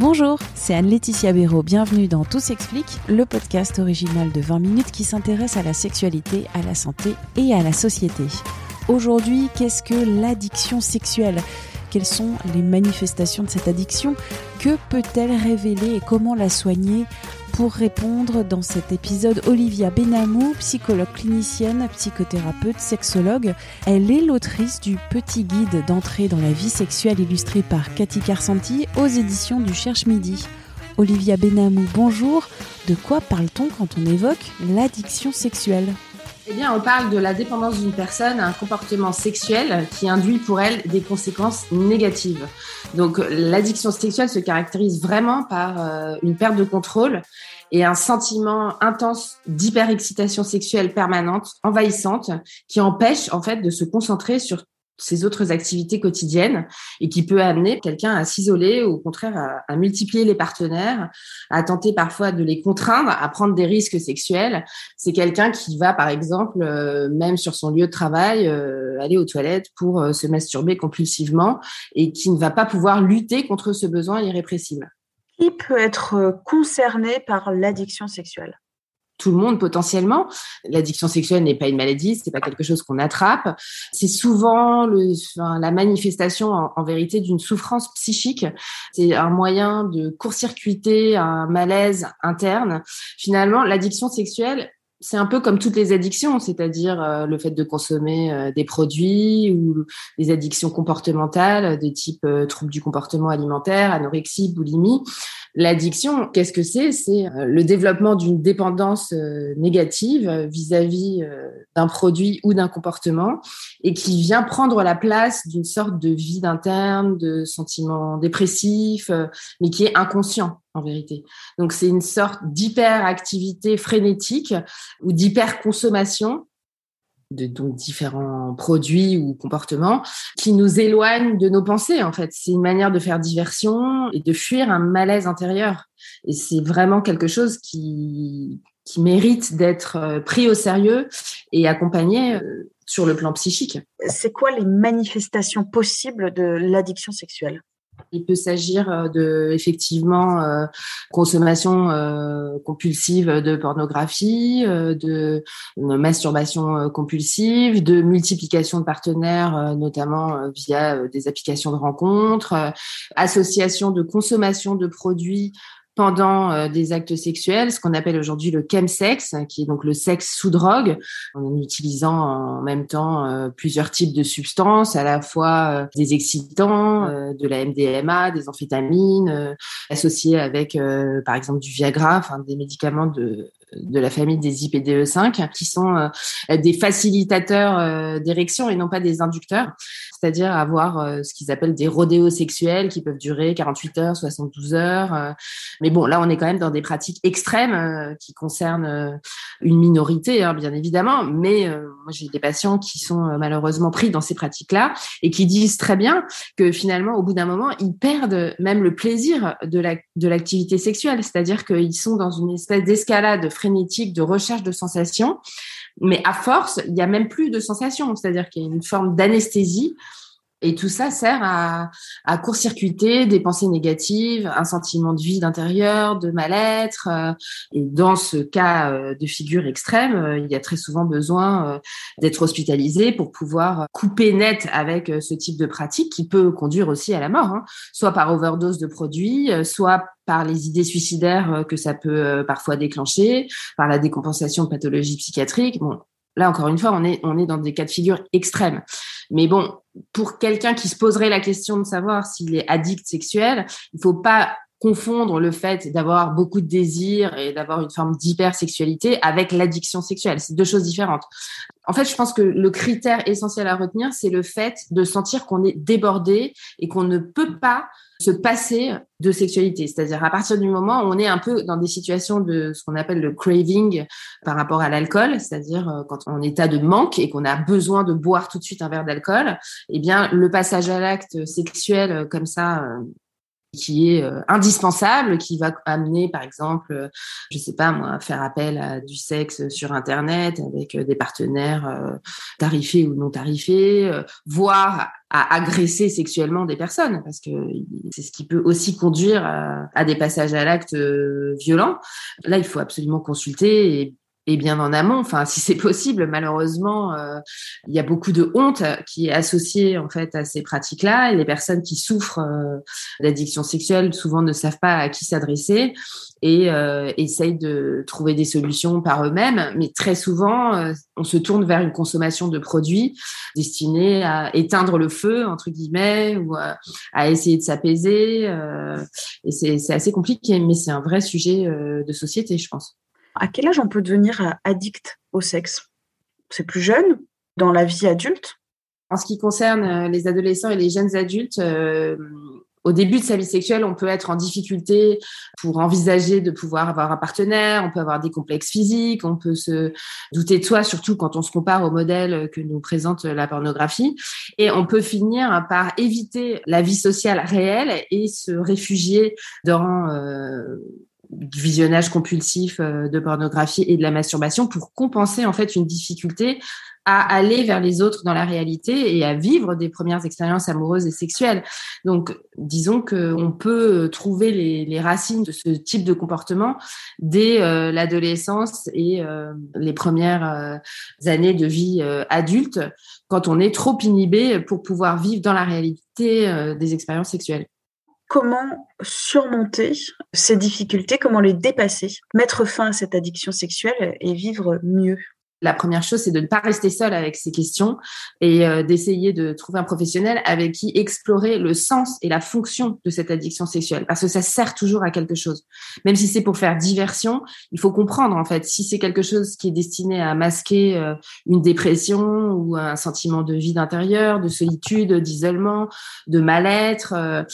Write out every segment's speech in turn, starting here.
Bonjour, c'est Anne-Laetitia Béraud. Bienvenue dans Tout s'explique, le podcast original de 20 minutes qui s'intéresse à la sexualité, à la santé et à la société. Aujourd'hui, qu'est-ce que l'addiction sexuelle? Quelles sont les manifestations de cette addiction? Que peut-elle révéler et comment la soigner? Pour répondre dans cet épisode, Olivia Benamou, psychologue clinicienne, psychothérapeute, sexologue. Elle est l'autrice du Petit guide d'entrée dans la vie sexuelle illustré par Cathy Carsanti aux éditions du Cherche Midi. Olivia Benamou, bonjour. De quoi parle-t-on quand on évoque l'addiction sexuelle? Eh bien, on parle de la dépendance d'une personne à un comportement sexuel qui induit pour elle des conséquences négatives. Donc, l'addiction sexuelle se caractérise vraiment par euh, une perte de contrôle et un sentiment intense d'hyperexcitation sexuelle permanente, envahissante, qui empêche en fait de se concentrer sur ses autres activités quotidiennes et qui peut amener quelqu'un à s'isoler ou au contraire à, multiplier les partenaires, à tenter parfois de les contraindre à prendre des risques sexuels. C'est quelqu'un qui va, par exemple, euh, même sur son lieu de travail, euh, aller aux toilettes pour euh, se masturber compulsivement et qui ne va pas pouvoir lutter contre ce besoin irrépressible. Qui peut être concerné par l'addiction sexuelle? Tout le monde potentiellement. L'addiction sexuelle n'est pas une maladie, c'est pas quelque chose qu'on attrape. C'est souvent le, la manifestation en, vérité d'une souffrance psychique. C'est un moyen de court-circuiter un malaise interne. Finalement, l'addiction sexuelle c'est un peu comme toutes les addictions, c'est-à-dire euh, le fait de consommer euh, des produits ou des addictions comportementales de type euh, troubles du comportement alimentaire, anorexie, boulimie. L'addiction, qu'est-ce que c'est? C'est le développement d'une dépendance négative vis-à-vis d'un produit ou d'un comportement et qui vient prendre la place d'une sorte de vide interne, de sentiments dépressifs, mais qui est inconscient en vérité. Donc c'est une sorte d'hyperactivité frénétique ou d'hyperconsommation de donc différents produits ou comportements qui nous éloignent de nos pensées en fait. C'est une manière de faire diversion et de fuir un malaise intérieur. Et c'est vraiment quelque chose qui qui mérite d'être euh, pris au sérieux et accompagné euh, sur le plan psychique. C'est quoi les manifestations possibles de l'addiction sexuelle? Il peut s'agir euh, de effectivement euh, consommation euh, compulsive de pornographie, de masturbation compulsive, de multiplication de partenaires, notamment via des applications de rencontres, association de consommation de produits pendant euh, des actes sexuels, ce qu'on appelle aujourd'hui le chemsex, qui est donc le sexe sous drogue, en utilisant en même temps euh, plusieurs types de substances, à la fois euh, des excitants, de la MDMA, des amphétamines, associés avec par exemple du Viagra, enfin des médicaments de de la famille des IPDE5, qui sont euh, des facilitateurs d'érection et non pas des inducteurs, c'est-à-dire avoir euh, ce qu'ils appellent des rodéos sexuels qui peuvent durer 48 heures, 72 heures. Mais bon, là, on est quand même dans des pratiques extrêmes qui concernent une minorité, hein, bien évidemment. Mais moi, j'ai des patients qui sont malheureusement pris dans ces pratiques-là et qui disent très bien que finalement, au bout d'un moment, ils perdent même le plaisir de l'activité sexuelle, c'est-à-dire qu'ils sont dans une espèce d'escalade frénétique de recherche de sensations. Mais à force, il n'y a même plus de sensations, c'est-à-dire qu'il y a une forme d'anesthésie et tout ça sert à, à court-circuiter des pensées négatives, un sentiment de vide intérieur, de mal-être. Euh, et dans ce cas euh, de figure extrême, euh, il y a très souvent besoin d'être hospitalisé pour pouvoir couper net avec ce type de pratique qui peut conduire aussi à la mort, hein. soit par overdose de produits, soit par les idées suicidaires que ça peut parfois déclencher, par la décompensation de pathologies psychiatriques. Bon, Là, encore une fois, on est, on est dans des cas de figure extrêmes. Mais bon, pour quelqu'un qui se poserait la question de savoir s'il est addict sexuel, il faut pas confondre le fait d'avoir beaucoup de désirs et d'avoir une forme d'hypersexualité avec l'addiction sexuelle. C'est deux choses différentes. En fait, je pense que le critère essentiel à retenir, c'est le fait de sentir qu'on est débordé et qu'on ne peut pas se passer de sexualité. C'est-à-dire à partir du moment où on est un peu dans des situations de ce qu'on appelle le craving par rapport à l'alcool, c'est-à-dire euh, quand on est en état de manque et qu'on a besoin de boire tout de suite un verre d'alcool, eh bien le passage à l'acte sexuel euh, comme ça euh, qui est euh, indispensable, qui va amener, par exemple, euh, je sais pas moi, faire appel à du sexe sur Internet avec euh, des partenaires tarifés ou non tarifés, voire à agresser sexuellement des personnes, parce que c'est ce qui peut aussi conduire à, à des passages à l'acte violents. Là, il faut absolument consulter et et bien en amont. Enfin, si c'est possible, malheureusement, euh, il y a beaucoup de honte qui est associée en fait à ces pratiques-là. Et les personnes qui souffrent euh, d'addiction sexuelle souvent ne savent pas à qui s'adresser et euh, essayent de trouver des solutions par eux-mêmes. Mais très souvent, euh, on se tourne vers une consommation de produits destinés à éteindre le feu entre guillemets ou à, à essayer de s'apaiser. et c'est assez compliqué, mais c'est un vrai sujet de société, je pense. À quel âge on peut devenir euh, addict au sexe? C'est plus jeune, dans la vie adulte? En ce qui concerne euh, les adolescents et les jeunes adultes, euh, au début de sa vie sexuelle, on peut être en difficulté pour envisager de pouvoir avoir un partenaire, on peut avoir des complexes physiques, on peut se douter de soi, surtout quand on se compare au modèle que nous présente la pornographie. Et on peut finir par éviter la vie sociale réelle et se réfugier dans visionnage compulsif euh, de pornographie et de la masturbation pour compenser en fait une difficulté à aller vers les autres dans la réalité et à vivre des premières expériences amoureuses et sexuelles. Donc, disons qu'on peut trouver les, racines de ce type de comportement dès euh, l'adolescence et euh, les premières années de vie adulte, quand on est trop inhibé pour pouvoir vivre dans la réalité des expériences sexuelles comment surmonter ces difficultés, comment les dépasser, mettre fin à cette addiction sexuelle et vivre mieux la première chose, c'est de ne pas rester seul avec ces questions et euh, d'essayer de trouver un professionnel avec qui explorer le sens et la fonction de cette addiction sexuelle, parce que ça sert toujours à quelque chose. Même si c'est pour faire diversion, il faut comprendre en fait si c'est quelque chose qui est destiné à masquer euh, une dépression ou un sentiment de vide intérieur, de solitude, d'isolement, de mal-être. Euh,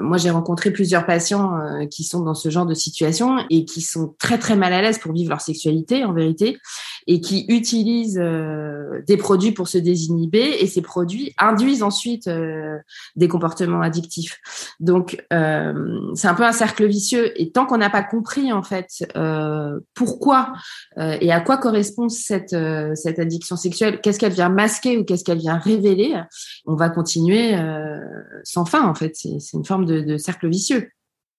moi, j'ai rencontré plusieurs patients qui sont dans ce genre de situation et qui sont très très mal à l'aise pour vivre leur sexualité en vérité et qui utilisent euh, des produits pour se désinhiber et ces produits induisent ensuite euh, des comportements addictifs. Donc euh, c'est un peu un cercle vicieux et tant qu'on n'a pas compris en fait pourquoi et à quoi correspond cette cette addiction sexuelle, qu'est-ce qu'elle vient masquer ou qu'est-ce qu'elle vient révéler, on va continuer sans fin en fait. C'est une forme de, de cercle vicieux.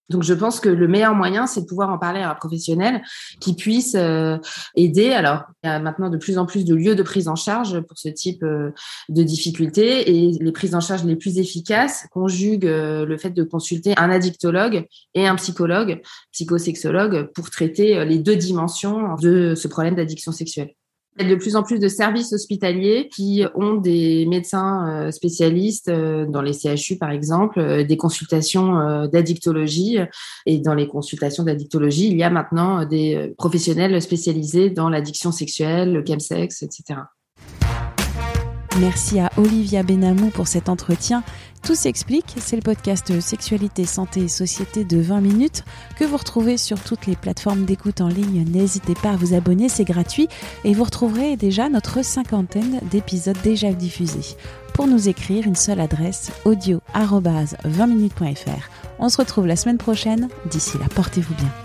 Donc, je pense que le meilleur moyen, c'est de pouvoir en parler à un professionnel qui puisse euh, aider. Alors, il y a maintenant de plus en plus de lieux de prise en charge pour ce type euh, de difficultés et les prises en charge les plus efficaces conjuguent euh, le fait de consulter un addictologue et un psychologue, psychosexologue, pour traiter les deux dimensions de ce problème d'addiction sexuelle. Il y a de plus en plus de services hospitaliers qui ont des médecins euh, spécialistes euh, dans les CHU, par exemple, euh, des consultations d'addictologie. Et dans les consultations d'addictologie, il y a maintenant des professionnels spécialisés dans l'addiction sexuelle, le chemsex, etc. Merci à Olivia Benamou pour cet entretien. Tout s'explique, c'est le podcast Sexualité, Santé et Société de 20 minutes que vous retrouvez sur toutes les plateformes d'écoute en ligne. N'hésitez pas à vous abonner, c'est gratuit et vous retrouverez déjà notre cinquantaine d'épisodes déjà diffusés. Pour nous écrire, une seule adresse audio 20minutes.fr. On se retrouve la semaine prochaine. D'ici là, portez-vous bien.